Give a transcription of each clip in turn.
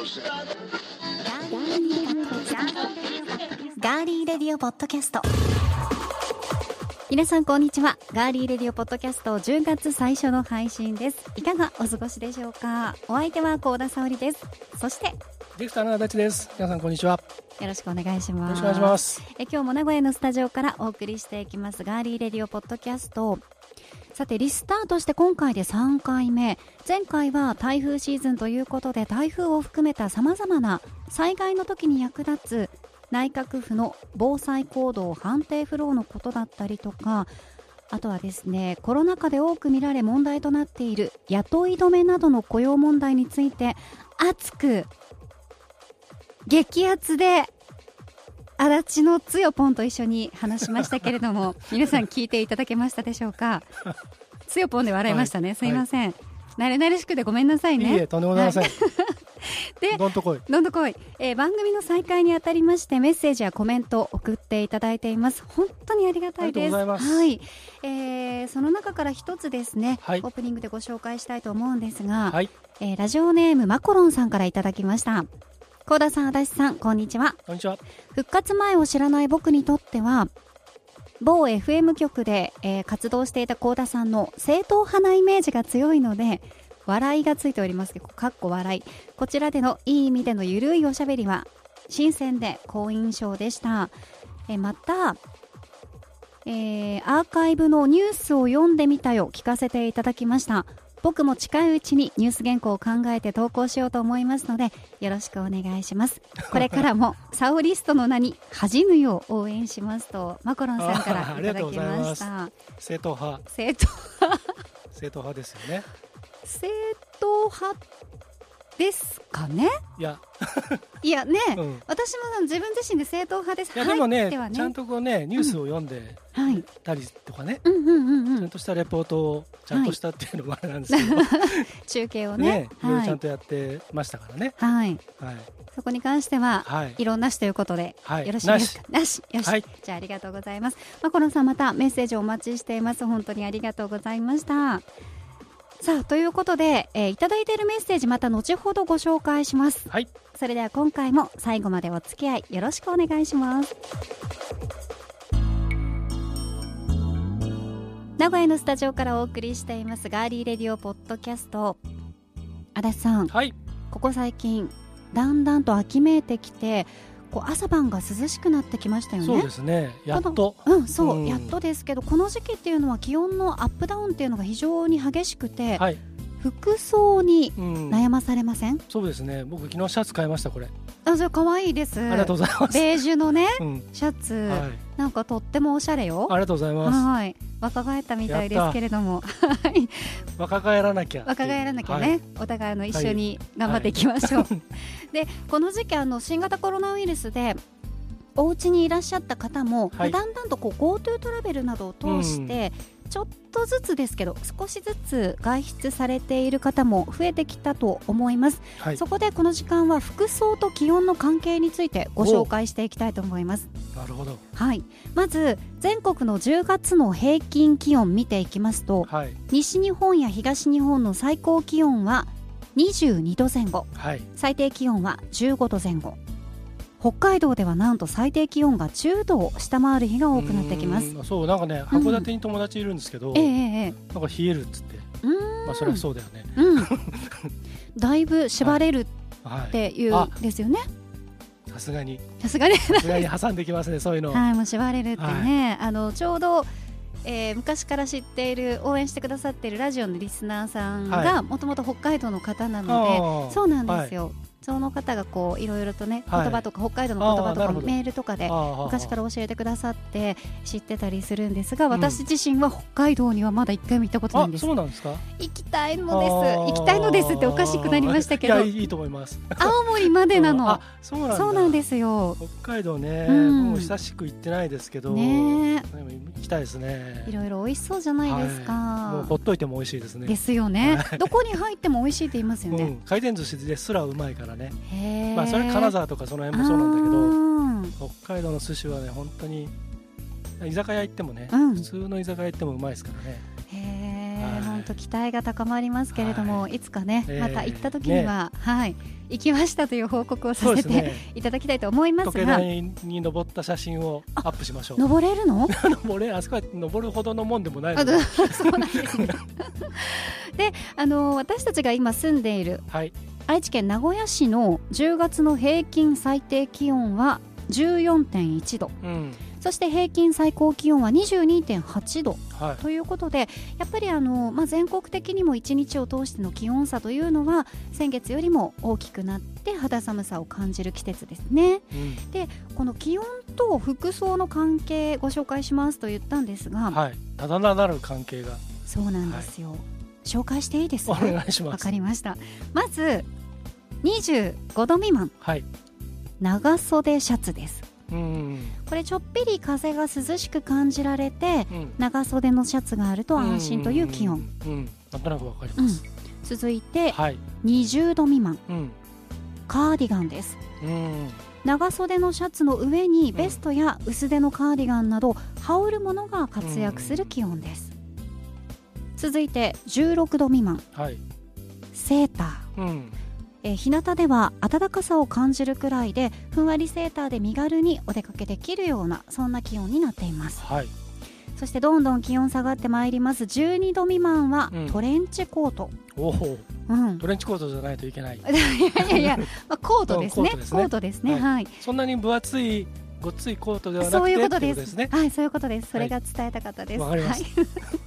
ガーリーレディオポッドキャスト。皆さんこんにちは。ガーリーレディオポッドキャスト10月最初の配信です。いかがお過ごしでしょうか？お相手は高田沙織です。そしてよディレクターの足立です。皆さんこんにちは。よろしくお願いします。ろしくお願いします。え今日も名古屋のスタジオからお送りしていきます。ガーリーレディオポッドキャストさてリスタートして今回で3回目。前回は台風シーズンということで台風を含めたさまざまな災害の時に役立つ内閣府の防災行動判定フローのことだったりとかあとはですねコロナ禍で多く見られ問題となっている雇い止めなどの雇用問題について熱く激アツで足立のつよぽんと一緒に話しましたけれども 皆さん聞いていただけましたでしょうか？つよぽんで笑いましたね、はい。すいません、慣れ慣れしくてごめんなさいね。いいえ、とんでもございません。でどんとこい。どんどこい、えー番組の再開にあたりましてメッセージやコメントを送っていただいています。本当にありがたいです。ありがとうございます。はい、えーその中から一つですね、はい。オープニングでご紹介したいと思うんですが、はい、えーラジオネームマコロンさんからいただきました高田さん足立さんこんにちは。こんにちは。復活前を知らない僕にとっては某 FM 局で、えー活動していた幸田さんの正統派なイメージが強いので笑いがついております。けどかっこ笑い。こちらでのいい意味でのゆるいおしゃべりは新鮮で好印象でした、えーまた、えーアーカイブのニュースを読んでみたよ聞かせていただきました。僕も近いうちにニュース原稿を考えて投稿しようと思いますのでよろしくお願いします。これからも サオリストの名に恥じぬよう応援しますとマコロンさんからいただきました。正統派、正統正統派ですよね。正統派ですかね？いや、いやね、うん。私も自分自身で正統派です。いやでもね、ね。ちゃんとこうね、ニュースを読んではい。たりとかね、うんちゃんとしたレポートをちゃんとしたっていうのもあれなんですけど、中継をね。ね、い。ろいろはいちゃんとやってましたからね。はい。はい、そこに関しては、はい、異論なしということで、はい。よろしいですか？なし。よし、はい。じゃあありがとうございます。マコロンさんまたメッセージお待ちしています。本当にありがとうございましたさあということで、えーいただいているメッセージまた後ほどご紹介します。はい、それでは今回も最後までお付き合いよろしくお願いします。名古屋のスタジオからお送りしていますガーリーレディオポッドキャスト。足立さん。はい、ここ最近だんだんと秋めいてきてこう朝晩が涼しくなってきましたよねそうですね。やっと。うんそう、うんやっとですけどこの時期っていうのは気温のアップダウンっていうのが非常に激しくて、はい、服装にうん。悩まされません、そうですね。僕昨日シャツ買いましたこれ。あそれ可愛いですありがとうございます。ベージュのねうん。シャツ、はい。なんかとってもおしゃれよありがとうございます。はい若返ったみたいですけれどもはい若返らなきゃ。若返らなきゃね、はいお互いの一緒に頑張っていきましょう、でこの時期あの新型コロナウイルスでお家にいらっしゃった方も、はいだんだんとこう GoTo トラベルなどを通して、ちょっとずつですけど少しずつ外出されている方も増えてきたと思います、はい。そこでこの時間は服装と気温の関係についてご紹介していきたいと思いますなるほど。はいまず全国の10月の平均気温見ていきますとはい。西日本や東日本の最高気温は22度前後はい。最低気温は15度前後北海道ではなんと最低気温が10度を下回る日が多くなってきます。そうなんかね函館に友達いるんですけど、ええええなんか冷えるっつって、まあそれはそうだよね。うん。だいぶ縛れるはっていうあですよね。い。さすがに。さすがに。さすがに挟んできますね そういうの。はいもう縛れるってね、あのちょうどえー昔から知っている応援してくださっているラジオのリスナーさんはがもともと北海道の方なので、あー。そうなんですよ、その方がこういろいろとねはい。言葉とか、北海道の言葉とかメールとかで昔から教えてくださって知ってたりするんですがん。私自身は北海道にはまだ一回も行ったことないあんです。そうなんですか？行きたいのです。行きたいのですっておかしくなりましたけど。いやいいと思います。青森までなの。あそうなんだ。そうなんですよ。北海道ね、うん。もう久しく行ってないですけど、ね行きたいですね。いろいろ美味しそうじゃないですか、はい。もうほっといても美味しいですね。ですよね、はい。どこに入っても美味しいって言いますよね、うん、回転寿司ですらうまいからね。まあそれ金沢とかその辺もそうなんだけど。ど北海道の寿司はね本当に居酒屋行ってもね、うん。普通の居酒屋行ってもうまいですからね。本当期待が高まりますけれども、、はい。つかね、えーまた行った時には、はい。行きましたという報告をさせて、ね。いただきたいと思います時計が、台に登った写真をアップしましょう。登れるの？登れあそこは登るほどのもんでもないあので。そうなんですね。で、あの私たちが今住んでいるはい愛知県名古屋市の10月の平均最低気温は14.1度。うん。そして平均最高気温は22.8度。はい。ということでやっぱりあの、まあ、全国的にも1日を通しての気温差というのは先月よりも大きくなって肌寒さを感じる季節ですね。うん。この気温と服装の関係ご紹介しますと言ったんですが、はい。ただなる関係が。そうなんですよ、紹介していいですおか？わ願いします。かりました。まず25度未満。はい。長袖シャツです。うん。これちょっぴり風が涼しく感じられてうん。長袖のシャツがあると安心という気温、うんうんなんとなくわかります。続いてはい。20度未満。うん。カーディガンです。うん。長袖のシャツの上にベストや薄手のカーディガンなど羽織るものが活躍する気温です、続いて16度未満。はい。セーター。うんえー日向では暖かさを感じるくらいでふんわりセーターで身軽にお出かけできるようなそんな気温になっています。はい。そしてどんどん気温下がってまいります。12度未満はうん。トレンチコート、おお。うん、トレンチコートじゃないといけない。いやいやいや、まあ、コートですね。コートですね。ね。はい。はい、そんなに分厚いごっついコートではなくてそういうことです。ねはいそういうことです。それが伝えたかったです、わかりましはい、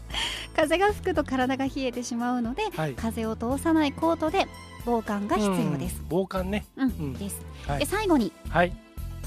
風が吹くと体が冷えてしまうのではい。風を通さないコートで防寒が必要です、うん。防寒ね。うん。うん。です、はい。で最後にはい。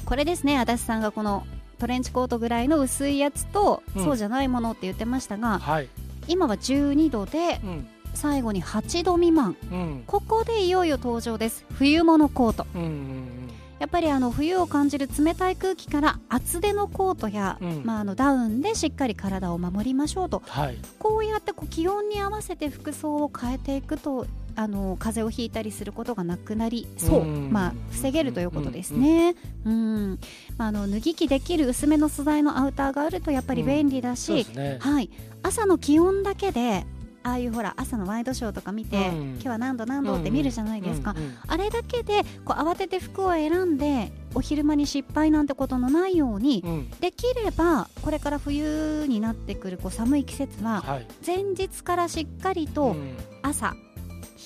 これですね。足立さんがこのトレンチコートぐらいの薄いやつと、うん。そうじゃないものって言ってましたがはい。今は12度でうん。最後に8度未満。うん。ここでいよいよ登場です。冬物コート。うんうんやっぱりあの冬を感じる冷たい空気から厚手のコートや、うん。まあ、あのダウンでしっかり体を守りましょうと。はい。こうやってこう気温に合わせて服装を変えていくとあの風邪をひいたりすることがなくなりそう、う。んまあ、防げるということですね。うんまあ、あの脱ぎ着できる薄めの素材のアウターがあるとやっぱり便利だし、そうですね。はい、朝の気温だけでああいうほら朝のワイドショーとか見て、うん。今日は何度何度って見るじゃないですか、うんうんあれだけでこう慌てて服を選んでお昼間に失敗なんてことのないように、うん。できればこれから冬になってくるこう寒い季節ははい。前日からしっかりとうん。朝、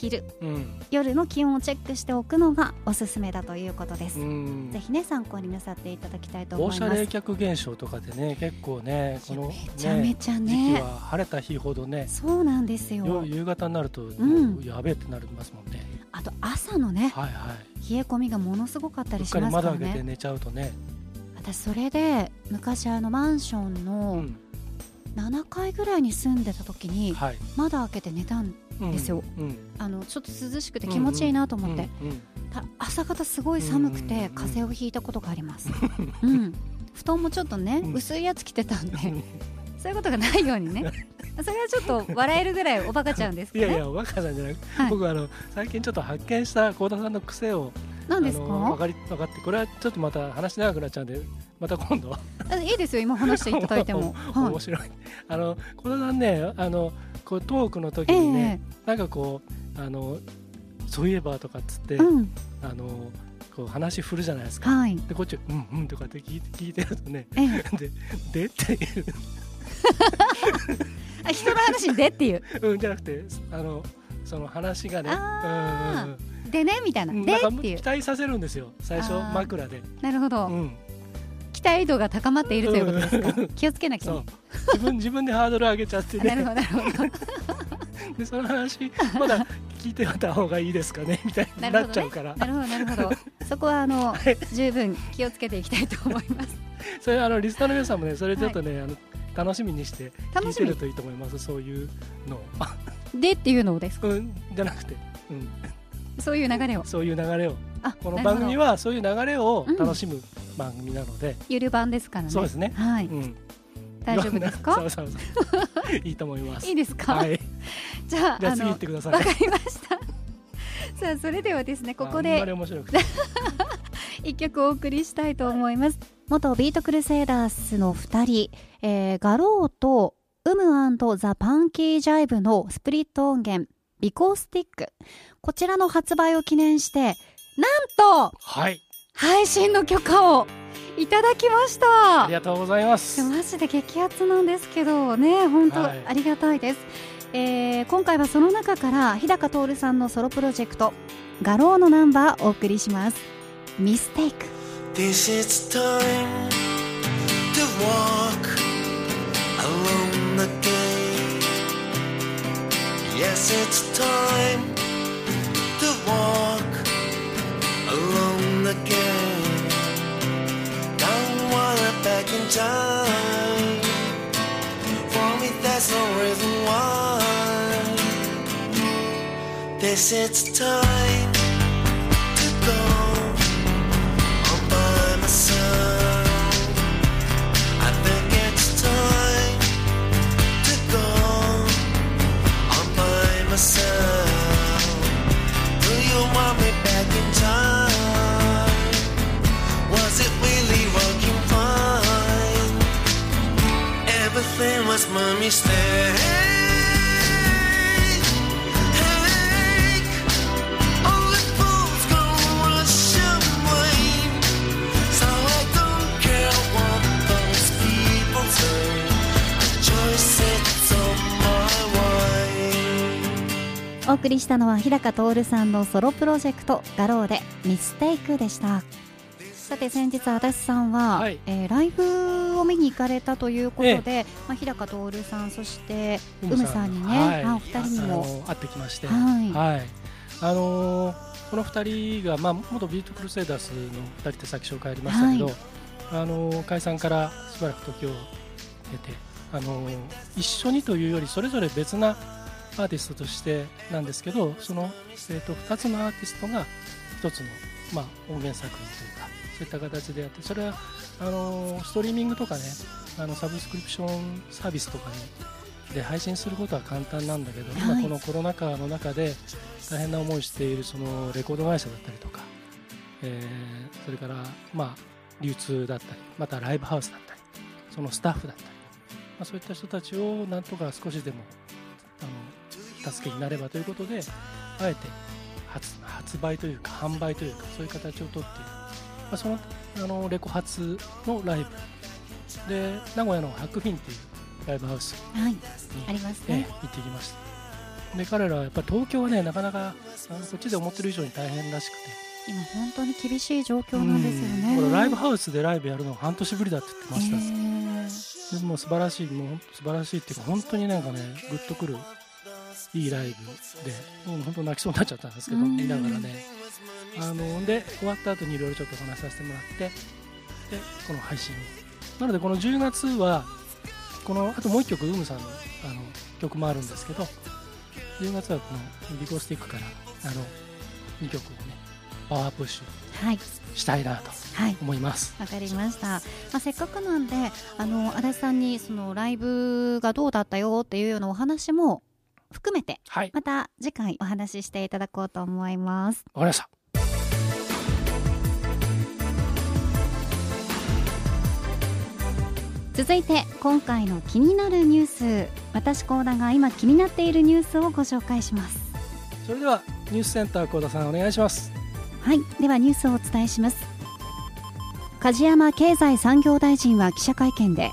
昼うん。夜の気温をチェックしておくのがおすすめだということです、うん。ぜひね参考になさっていただきたいと思放います。射冷却現象とかでね結構ねこのめちゃめちゃ時ね期は晴れた日ほどねそうなんですよ。よ夕方になるとやべえってなりますもんね。あと朝のねはいはい。冷え込みがものすごかったりしますからね。窓開けて寝ちゃうとね。私それで昔あのマンションうのん7階ぐらいに住んでた時にはい。窓開けて寝たんうんですよ。うんあのちょっと涼しくて気持ちいいなと思って、うんうんた朝方すごい寒くうんうんうん。て風邪をひいたことがあります、うん、布団もちょっとね、うん。薄いやつ着てたんで。そういうことがないようにね。それはちょっと笑えるぐらいおバカちゃうんですけどね。いやいや若さんじゃなくて、はい。僕はあの最近ちょっと発見した幸田さんの癖を何ですあの分かかり分かってこれはちょっとまた話長くなっちゃうんでまた今度。あいいですよ今話していただいても、は面白い。あの幸田さんねあのこうトークの時い、にね、えなんかこうあのそういえばとかっつって、えうん。あのこう話振るじゃないですか。はい。でこっちうんうんとかって聞いて聞いてるとねええ。ででっていう。あ人の話にでっていう。うんじゃなくてあのその話がね。うんうんうんでねみたいな。でうんなんかっていう。期待させるんですよ最初枕で、なるほど、うん、期待度が高まっているということですか？気をつけなきゃ自分自分でハードル上げちゃってなるほねど なるほど。でその話まだ聞いておいた方がいいですかね？みたいになっちゃうから、なるほどなるほどそこはあの十分気をつけていきたいと思います。それあのリスナーの皆さんもねそれちょっとね、あの楽しみにして聞楽してるといいと思いますそういうのでっていうのをですか？うんじゃなくて、うん、そういう流れを。そういう流れを。あこの番組ははそういう流れを楽しむ番組なので、ゆる版ですからね。そうですね。はい、うん、大丈夫です そかいいと思います。いいですか、はい。じゃあじゃあ次行ってください。わかりました。さあそれではですねここで面白くて。一曲お送りしたいと思います。元ビートクルセイダースの二人、えー、ガローとウムザ・パンキー・ジャイブのスプリット音源、ビコースティック。こちらの発売を記念して、なんと、はい。配信の許可をいただきました。ありがとうございます。マジで激アツなんですけどね本当ありがたいです、はい、えー、今回はその中から日高徹さんのソロプロジェクト「画廊のナンバー」お送りします。ミステイク。This is time to walk alone again Yes it's time to walk alone again Don't wanna back in time. For me, that's no reason why. This it's time 送りしたのは日高徹さんのソロプロジェクト「ガローでミステイクでした。さて先日足立さんは、はい、えー、ライブを見に行かれたということで、ええ、まあ、日高徹さんそしてうむさんにね、はい、あお二人にも。会ってきまして、はい、はい、あのー、この二人が、まあ、元ビートクルセイダースの二人ってさっき紹介ありましたけど、はい、あのー、解散からしばらく時を経て、あのー、一緒にというよりそれぞれ別なアーティストとしてなんですけどその、えーと、2つのアーティストが1つの、まあ、音源作品というかそういった形でやってそれはあのストリーミングとかねあのサブスクリプションサービスとかにで配信することは簡単なんだけど、はい、今このコロナ禍の中で大変な思いをしているそのレコード会社だったりとか、えー、それから、まあ、流通だったりまたライブハウスだったりそのスタッフだったり、まあ、そういった人たちをなんとか少しでも助けになればということであえて発発売というか販売というかそういう形をとっている。まあ、そのあのレコ発のライブ。で名古屋のハックフィンっていうライブハウスに、はい、ありますね、行ってきました。で彼らはやっぱり東京はねなかなかあのこっちで思ってる以上に大変らしくて。今本当に厳しい状況なんですよね、これライブハウスでライブやるのは半年ぶりだって言ってました。でも素晴らしいもう素晴らしいっていうか本当になんかねグッとくるいいライブでもう本当泣きそうになっちゃったんですけど見ながらね。あので終わった後にいろいろちょっとお話しさせてもらってでこの配信なのでこの10月はこのあともう1曲ウームさんのあの曲もあるんですけど10月はこのビコスティックからあの2曲をねパワープッシュしたいなと思います。わ、はい、かりました、まあ、せっかくなんであの足立さんにそのライブがどうだったよっていうようなお話も含めて、はい、また次回お話ししていただこうと思います。わかりました。続いて今回の気になるニュース。私高田が今気になっているニュースをご紹介します。それではニュースセンター高田さんお願いします。はい。ではニュースをお伝えします。梶山経済産業大臣は記者会見で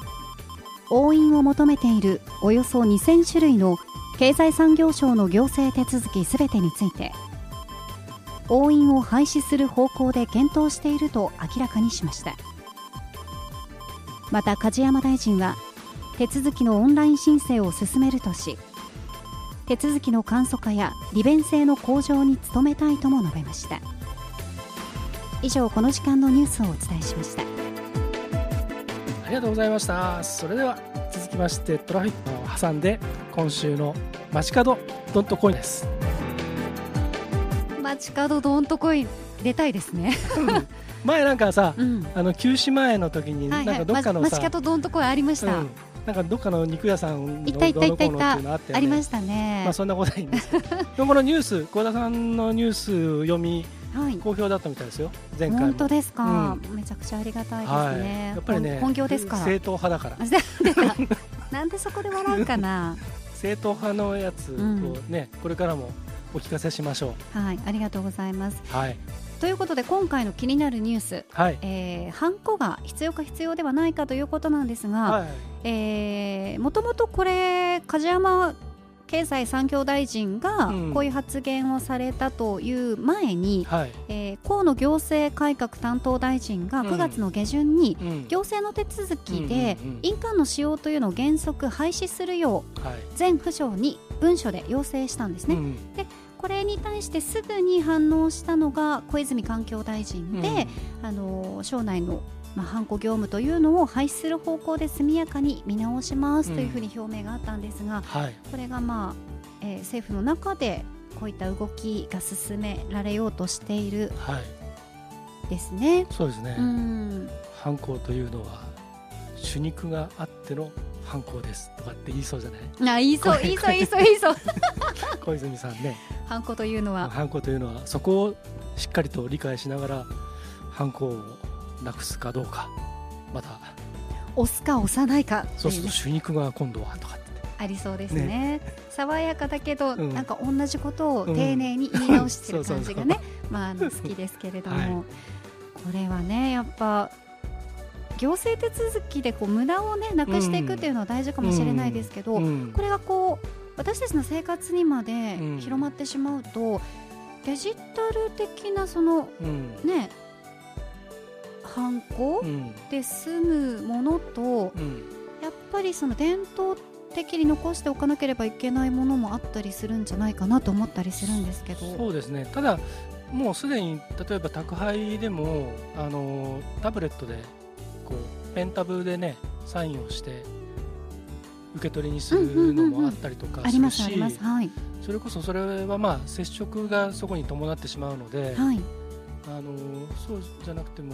押印を求めているおよそ2000種類の経済産業省の行政手続きすべてについて押印を廃止する方向で検討していると明らかにしました。また梶山大臣は手続きのオンライン申請を進めるとし手続きの簡素化や利便性の向上に努めたいとも述べました。以上この時間のニュースをお伝えしました。ありがとうございました。それでは。きましてトラフィックを挟んで今週の街角ドントコインです。街角ドントコイン出たいですね。前なんかさ、うん、あの休止前の時になんかどっかのさ、街角どんとこありました、うん、なんかどっかの肉屋さん行った行った行った。行ったあ,、ありましたね。まあそんなことはいいんですけど。でもこのニュース小田さんのニュース読みはい、好評だったみたいですよ。前回本当ですか、うん、めちゃくちゃありがたいですね。はい、やっぱりね、本業ですから。正統派だから。なんでそこで笑うかな？正統派のやつをね、うん、これからもお聞かせしましょう。はいありがとうございます。はい。ということで今回の気になるニュース、はい。えー、ハンコが必要か必要ではないかということなんですが、はい、えー、もともとこれ梶山経済産業大臣がこういう発言をされたという前に、うん、えー、河野行政改革担当大臣が9月の下旬に行政の手続きで印鑑の使用というのを原則廃止するよう全府省に文書で要請したんですね。うん、でこれに対してすぐに反応したのが小泉環境大臣で、うん、あの省内のまあ、ハンコ業務というのを廃止する方向で速やかに見直しますというふうに表明があったんですが、うんはい、これが、まあえー、政府の中でこういった動きが進められようとしているですね。はい、そうですね、うん、犯行というのは主肉があっての犯行ですとかって言いそうじゃない？あ言いそう言いそう言いそう言いそう。小泉さんね。犯行というのは。犯行というのはそこをしっかりと理解しながら犯行をなくすかどうか。また押すか押さないか。そうすると主肉が今度はとかって。ありそうですね、ね、爽やかだけど、うん、なんか同じことを丁寧に言い直してる感じがね、まあ好きですけれども、はい、これはねやっぱ行政手続きでこう無駄をねなくしていくっていうのは大事かもしれないですけど、うん。うん、これがこう私たちの生活にまで広まってしまうと、デジタル的なその、ね観光で住むものと、やっぱりその伝統的に残しておかなければいけないものもあったりするんじゃないかなと思ったりするんですけど。そうですね。ただもうすでに例えば宅配でもあのタブレットでこうペンタブでねサインをして受け取りにするのもあったりとかするしそれこそそれはまあ接触がそこに伴ってしまうので、はい、あのそうじゃなくても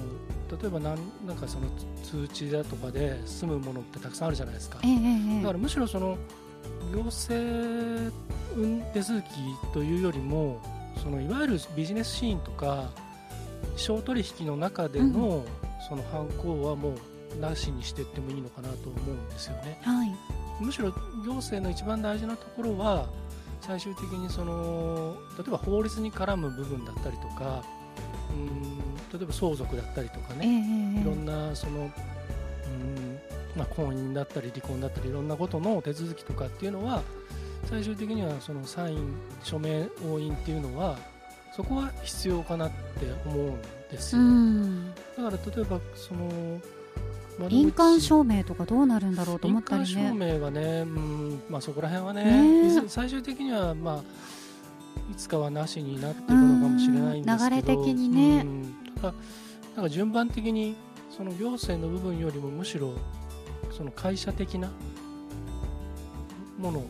例えばなんなんかその通知だとかで済むものってたくさんあるじゃないですか、えー、だからむしろその行政手続きというよりもそのいわゆるビジネスシーンとか商取引の中でのその犯行はもうなしにしていってもいいのかなと思うんですよね、はい、むしろ行政の一番大事なところは最終的にその例えば法律に絡む部分だったりとかうん例えば相続だったりとかね、えー、いろんなそのうんまあ、婚姻だったり離婚だったりいろんなことの手続きとかっていうのは最終的にはそのサイン署名押印っていうのはそこは必要かなって思うんですよ、だから例えばその印鑑証明とかどうなるんだろうと思ったりね。証明はね、うんまあ、そこら辺はね、ね最終的にはまあいつかはなしになっていくのかもしれないんですけど。流れ的にね、ただなんか順番的にその行政の部分よりもむしろその会社的なもの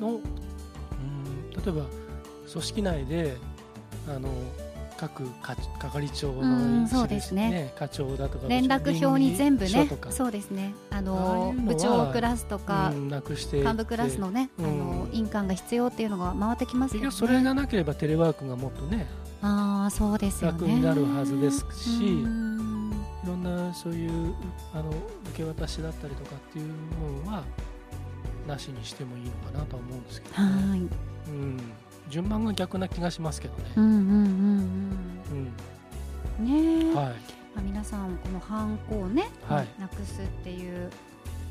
のうん例えば組織内であの各係長の、そうですね。課長だとか連絡表に全部ねそうですね。あの部長クラスとか、なくして幹部クラスのね、あの印鑑が必要っていうのが回ってきますよね。それがなければテレワークがもっとねあそうですよ、ね、楽になるはずですしいろんなそういうあの受け渡しだったりとかっていうのはなしにしてもいいのかなとは思うんですけど、ね、はい。うん。順番が逆な気がしますけどね。うんうんうんうん。ねはい。まあ皆さんこのハンコをね、はい、なくすっていう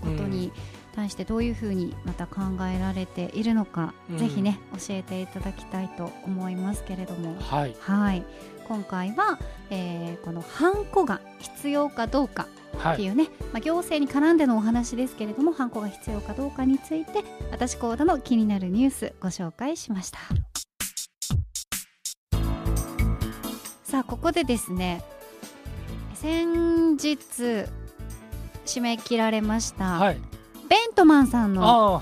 ことに対してどういうふうにまた考えられているのか、うん、ぜひね教えていただきたいと思いますけれども。はい。はい。今回は、えー、このハンコが必要かどうかっていうね、はい、まあ、行政に絡んでのお話ですけれどもハンコが必要かどうかについて私コーダの気になるニュースご紹介しました。さあここでですね先日締め切られました、はい、ベントマンさんの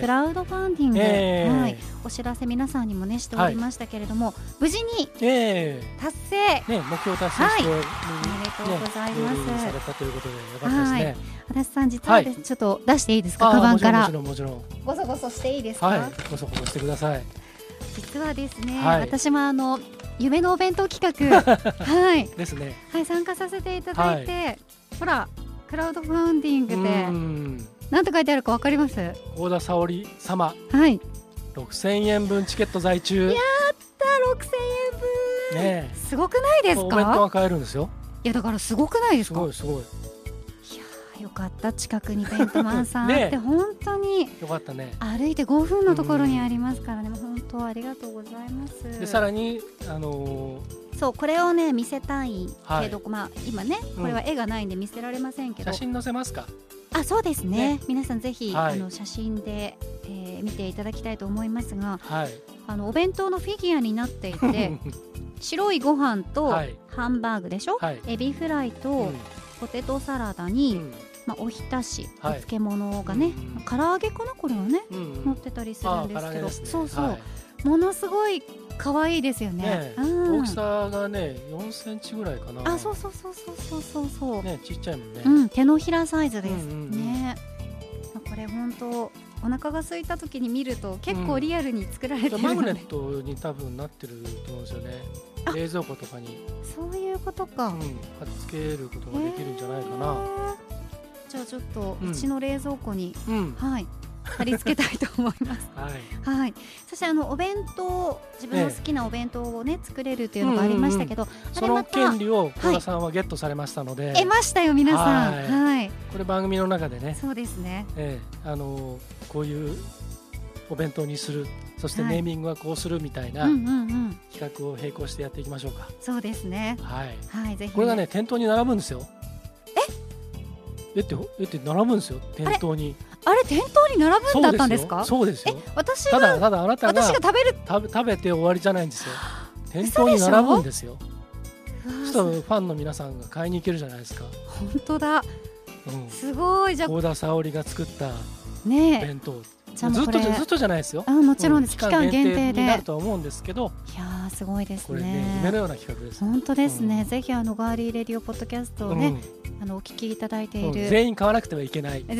クラウドファンディング、はいはい、お知らせ皆さんにもねしておりましたけれども、無事に達成、ね、目標達成して、おめでとうございます、されたということでよかったですね。足立さん実はちょっと出していいですか？カバンから。もちろんもちろんごそごそしていいですか、はい、ごそごそしてください。実はですね、私もあの夢のお弁当企画。はい。ですね。はい参加させていただいて、はい、ほらクラウドファンディングでなんて書いてあるかわかります？幸田沙織様。はい。6000円分チケット在中。やった6000円分、ねえ。すごくないですお弁当かが買えるんですよ。いやだからすごくないですすかごいすごい。よかった近くにベントマンさん あって、本当に。よかったね。歩いて5分のところにありますからね、もう本当ありがとうございます。でさらにあのそうこれをね見せたいはい。けど、まあ今ねうん。これは絵がないんで見せられませんけど、ー写真載せますか？あそうですね。ね。皆さんぜひ、はい。あの写真で、えー見ていただきたいと思いますがはい。あのお弁当のフィギュアになっていて 白いご飯とはい。ハンバーグでしょ、はい。エビフライとうん。ポテトサラダうに、んまあ、おひたし、はい。お漬物がね、うん唐揚げかなこれはねうん乗ってたりするんですけど、ね。そうそう、はい。ものすごい可愛いですよね。ねえ。うん。大きさがね4センチぐらいかな。あそうそうそうそうそうそうねちっちゃいもんね。うん手のひらサイズです、うんうんうん。ね。これ本当お腹が空いた時に見ると結構リアルに作られてるので、マグネットに多分なってると思うんですよね。あ。冷蔵庫とかに、そういうことか、うん、貼っつけることができるんじゃないかな。へーじゃあちょっとうちの冷蔵庫に、うん。はい貼り付けたいと思います。はい。はい。そしてあのお弁当自分の好きなお弁当をね作れるっていうのがありましたけど、あその権利を小田さんはゲットされましたので、得ましたよ皆さん。はい。はい。これ番組の中でね、そうですね。ええ。あのこういうお弁当にする。そしてはい。ネーミングはこうするみたいな企画を並行してやっていきましょうか、そうですね。はい。はいぜひこれがね店頭に並ぶんですよええってえって並ぶんですよ店頭に。あれ店頭に並ぶんだったんですか？そうですよ私ただがただあなたが私が食べる食べ食べて終わりじゃないんですよ。店頭に並ぶんですよ。そしたらファンの皆さんが買いに行けるじゃないですか、本当だ。うん、すごい。じゃあ幸田沙織が作ったねえ。弁当。ずっとれずっとじゃないですよ。あもちろんです、う期間限定で。になるとは思うんですけど。いやーすごいですね。ね夢のような企画です、本当ですね、うん。ぜひあのガーリーレディオポッドキャストをね、あのお聞きいただいてうんうん。いる、全員買わなくてはいけない。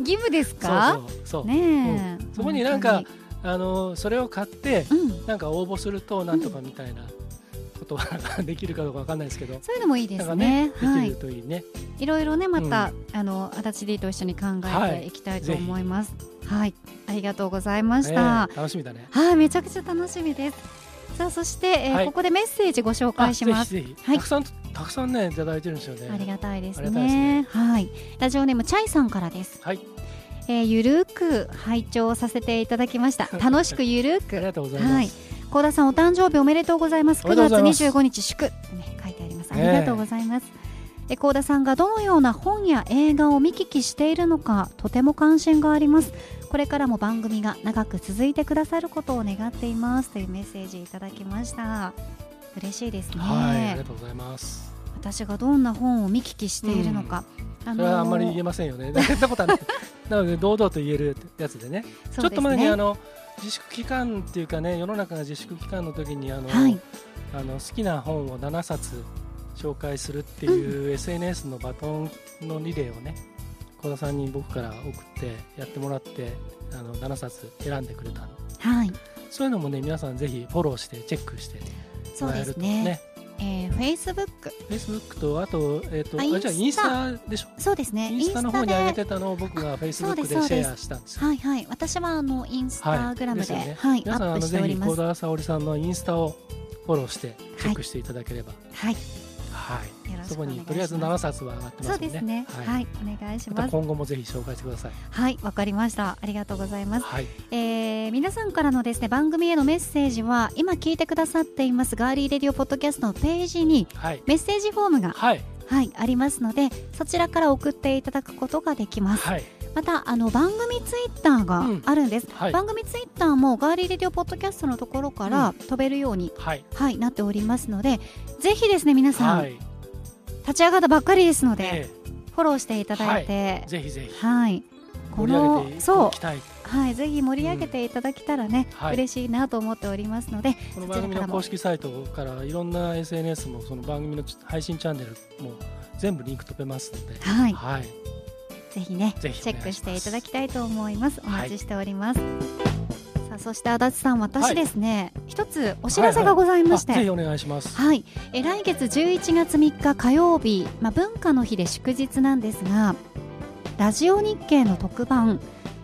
義務ですそうかそうそう、ねそこになんか本あのそれを買ってなんか応募するとなんとかみたいな。ことが できるかどうかわかんないですけど。そういうのもいいですね。ねできるはい。といいね、いろいろねまた、あの足立 D と一緒に考えてい。きたいと思います。はい、ありがとうございました、ね楽しみだね。はいめちゃくちゃ楽しみです。さあそして、えーはい。ここでメッセージご紹介します。あぜひぜひ、はい。たくさんたくさんねいただいてるんですよね。ありがたいですありがたいですね。ねはい。ラジオネームチャイさんからです。はい。えーゆるーく拝聴させていただきました。楽しくゆるーありくがとうございます、はい高田さんお誕生日おめでとうございます。9おめでとうござ月います。25日祝、ね、書いてあります。ありがとうございます、え高田さんがどのような本や映画を見聞きしているのかとても関心があります。これからも番組が長く続いてくださることを願っています。というメッセージいただきました。嬉しいですね、はいありがとうございます。私がどんな本を見聞きしているのか、あそれはあんまり言えませんよね。なので堂々と言えるやつでね。ちょっと前にあの自粛期間っていうかね世の中が自粛期間の時にあの、はい。あの好きな本を7冊紹介するっていう、SNS のバトンのリレーをね小田さんに僕から送ってやってもらってあの7冊選んでくれた。はい。そういうのもね皆さんぜひフォローしてチェックしてもらえるとねえー、Facebook Facebook とあと,、えーとああじゃあインスタ。タでしょ？そうですね。インスタの方に上げでてたのを僕が Facebook でシェアしたんですよ。はいはい。私はあのインスタグラムで,、はいですよね。皆さんあのぜひ小田沙織さんのインスタをフォローしてチェックしていただければ。はい。はい、よろしそこにとりあえず7冊は上がってますよね。そうですね。はい。はい、お願いします。今後もぜひ紹介してください。はいわかりました。ありがとうございます。はい。えー皆さんからのですね番組へのメッセージは今聞いてくださっています。ガーリーレディオポッドキャストのページにはい。メッセージフォームがはい。はいありますのでそちらから送っていただくことができます。はいまたあの番組ツイッターがあるんです、はい。番組ツイッターもガーリーレディオポッドキャストのところから飛べるように、はい。はいなっておりますのでぜひですね皆さん、はい。立ち上がったばっかりですので、えフォローしていただいてえぜひぜひ。はい、こ盛り上のげていそきたい。うはいぜひ盛り上げていただけたらね、はい。嬉しいなと思っておりますのでこの番組の公式サイトからいろんな SNS もその番組の配信チャンネルも全部リンク飛べますので。はい。はいぜひねチェックしていただきたいと思います。おはい。待ちしております、さあそして足立さん私ですね、一つお知らせがございまして、あぜひお願いします。はい、え来月11月3日火曜日、まあ、文化の日で祝日なんですがラジオ日経の特番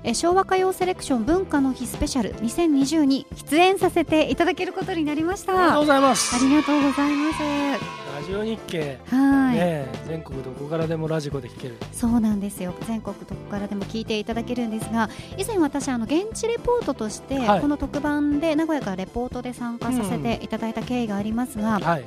え昭和歌謡セレクション文化の日スペシャル2020に出演させていただけることになりました。ありがとうございます。ありがとうございます。ラジオ日経はい、ね全国どこからでもラジコで聞ける。そうなんですよ。全国どこからでも聞いていただけるんですが以前私あの現地レポートとして、はい。この特番で名古屋からレポートで参加させていただいた経緯がありますが、はい。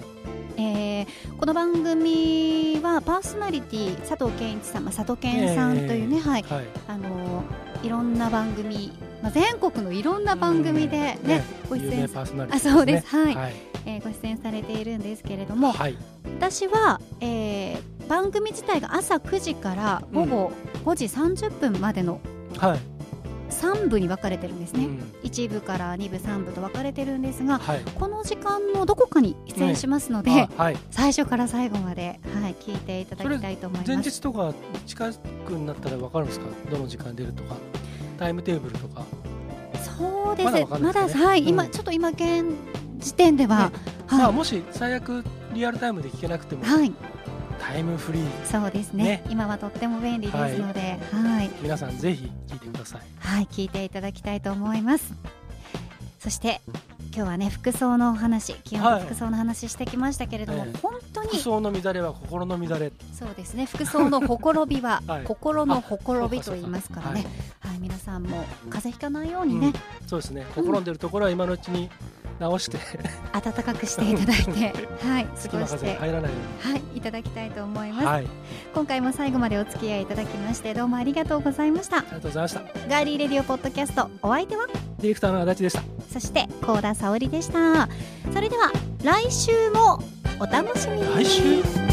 えーこの番組はパーソナリティ佐藤健一さん、まあ、佐藤健さんというね、はい。はい。あのいろんな番組、まあ、全国のいろんな番組でね,、ねご出演あそうです、はい。はいえーご出演されているんですけれどもはい。私は、えー番組自体が朝9時から午後5時30分までのはい。3部に分かれてるんですね、うん。1部から2部3部と分かれてるんですがはい。この時間のどこかに出演しますので、あはい。最初から最後まで、はい、聞いていただきたいと思い前ます。日とか近くになったら分かるんですか？どの時間出るとか。タイムテーブルとか。そうです。まだわかんなまはい、うん。今ちょっと今現時点では、まあはもし最悪リアルタイムで聞けなくてもい、はい、タイムフリー。そうですね。ね。今はとっても便利ですので、はい、皆さんぜひ聞いてください。はい、聞いていただきたいと思います。そして今日はね服装のお話、基はい。本服装の話してきましたけれども、ええ。本当に服装の乱れは心の乱れ。そうですね。服装のほころびは、は い心のほころびと言いますからね。そうかはい、皆さんも風邪ひかないようにね、そうですね。ほころんでるところは今のうちに直して。暖かくしていただいて。はい過ごして。入らないよはいいただきたいと思いうます、にはい。今回も最後までお付き合いいただきましてどうもありがとうございました。ありがとうございました。ガーリーレディオポッドキャストお相手は？ディレクターの足立でした。そして高田沙織でした。それでは来週もお楽しみに。来週？